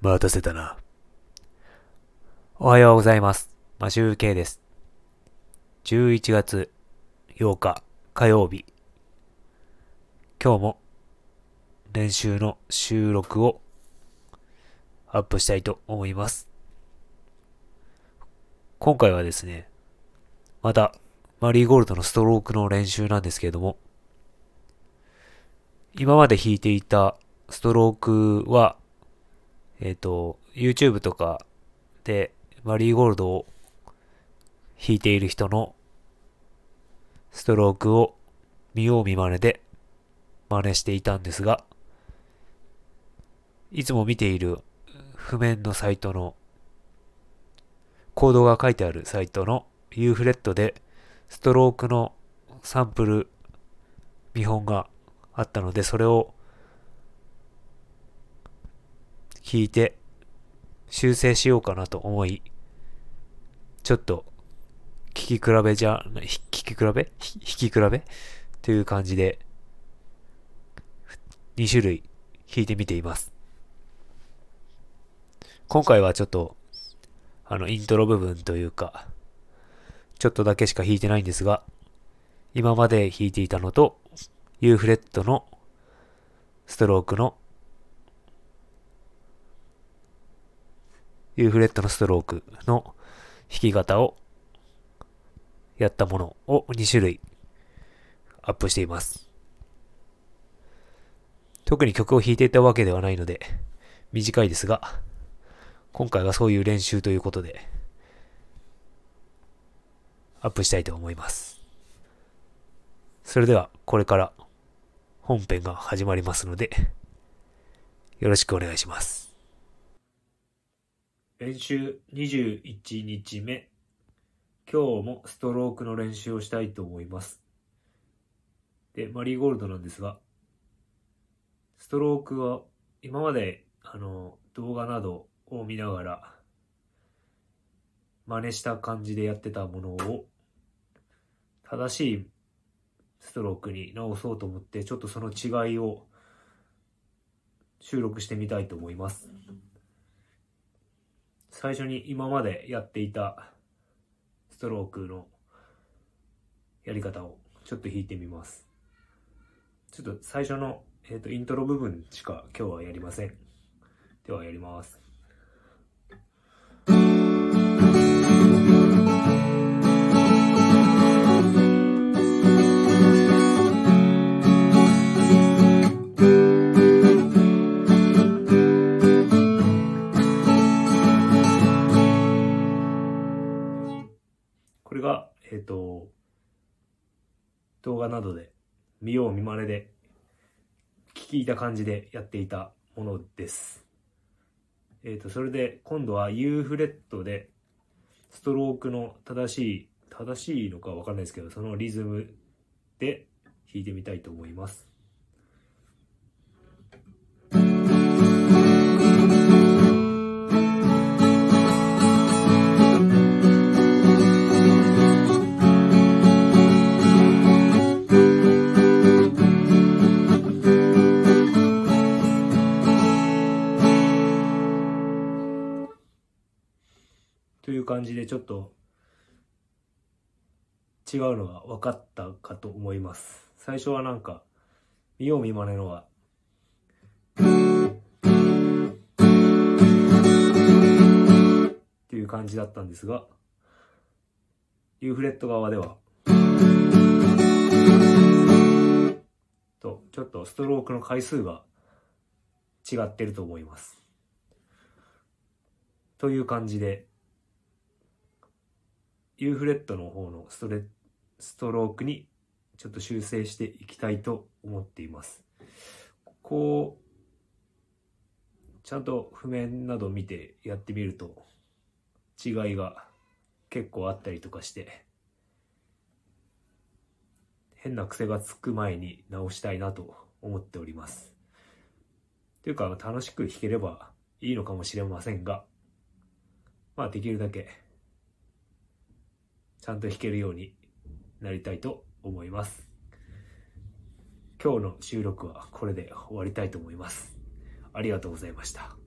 待たせたな。おはようございます。マシュウケイです。11月8日火曜日。今日も練習の収録をアップしたいと思います。今回はですね、またマリーゴールドのストロークの練習なんですけれども、今まで弾いていたストロークは、えっ、と、YouTube とかでマリーゴールドを弾いている人のストロークを見よう見まねで真似していたんですが、いつも見ている譜面のサイトのコードが書いてあるサイトの U フレットでストロークのサンプル見本があったので、それを弾いて修正しようかなと思い、ちょっと聞き比べじゃ、弾き比べ？弾き比べ？という感じで2種類弾いてみています。今回はちょっとあのイントロ部分というか、ちょっとだけしか弾いてないんですが、今まで弾いていたのと U フレットのストロークの U フレットのストロークの弾き方をやったものを2種類アップしています。特に曲を弾いていたわけではないので短いですが、今回はそういう練習ということでアップしたいと思います。それではこれから本編が始まりますので、よろしくお願いします。練習21日目。今日もストロークの練習をしたいと思います。で、マリーゴールドなんですが、ストロークは今まであの動画などを見ながら真似した感じでやってたものを正しいストロークに直そうと思ってちょっとその違いを収録してみたいと思います最初に今までやっていたストロークのやり方をちょっと弾いてみます。ちょっと最初の、えー、とイントロ部分しか今日はやりません。ではやります。動画などで見よう見まねで聞いた感じでやっていたものです。えっ、と、それで今度は U フレットでストロークの正しい、正しいのかわかんないですけど、そのリズムで弾いてみたいと思います。という感じでちょっと違うのが分かったかと思います。最初はなんか見よう見まねのは。っていう感じだったんですが U フレット側では。とちょっとストロークの回数が違ってると思います。という感じで U フレットの方のストレストロークにちょっと修正していきたいと思っています。こう、ちゃんと譜面など見てやってみると違いが結構あったりとかして変な癖がつく前に直したいなと思っております。というか楽しく弾ければいいのかもしれませんがまあできるだけちゃんと弾けるようになりたいと思います。今日の収録はこれで終わりたいと思います。ありがとうございました。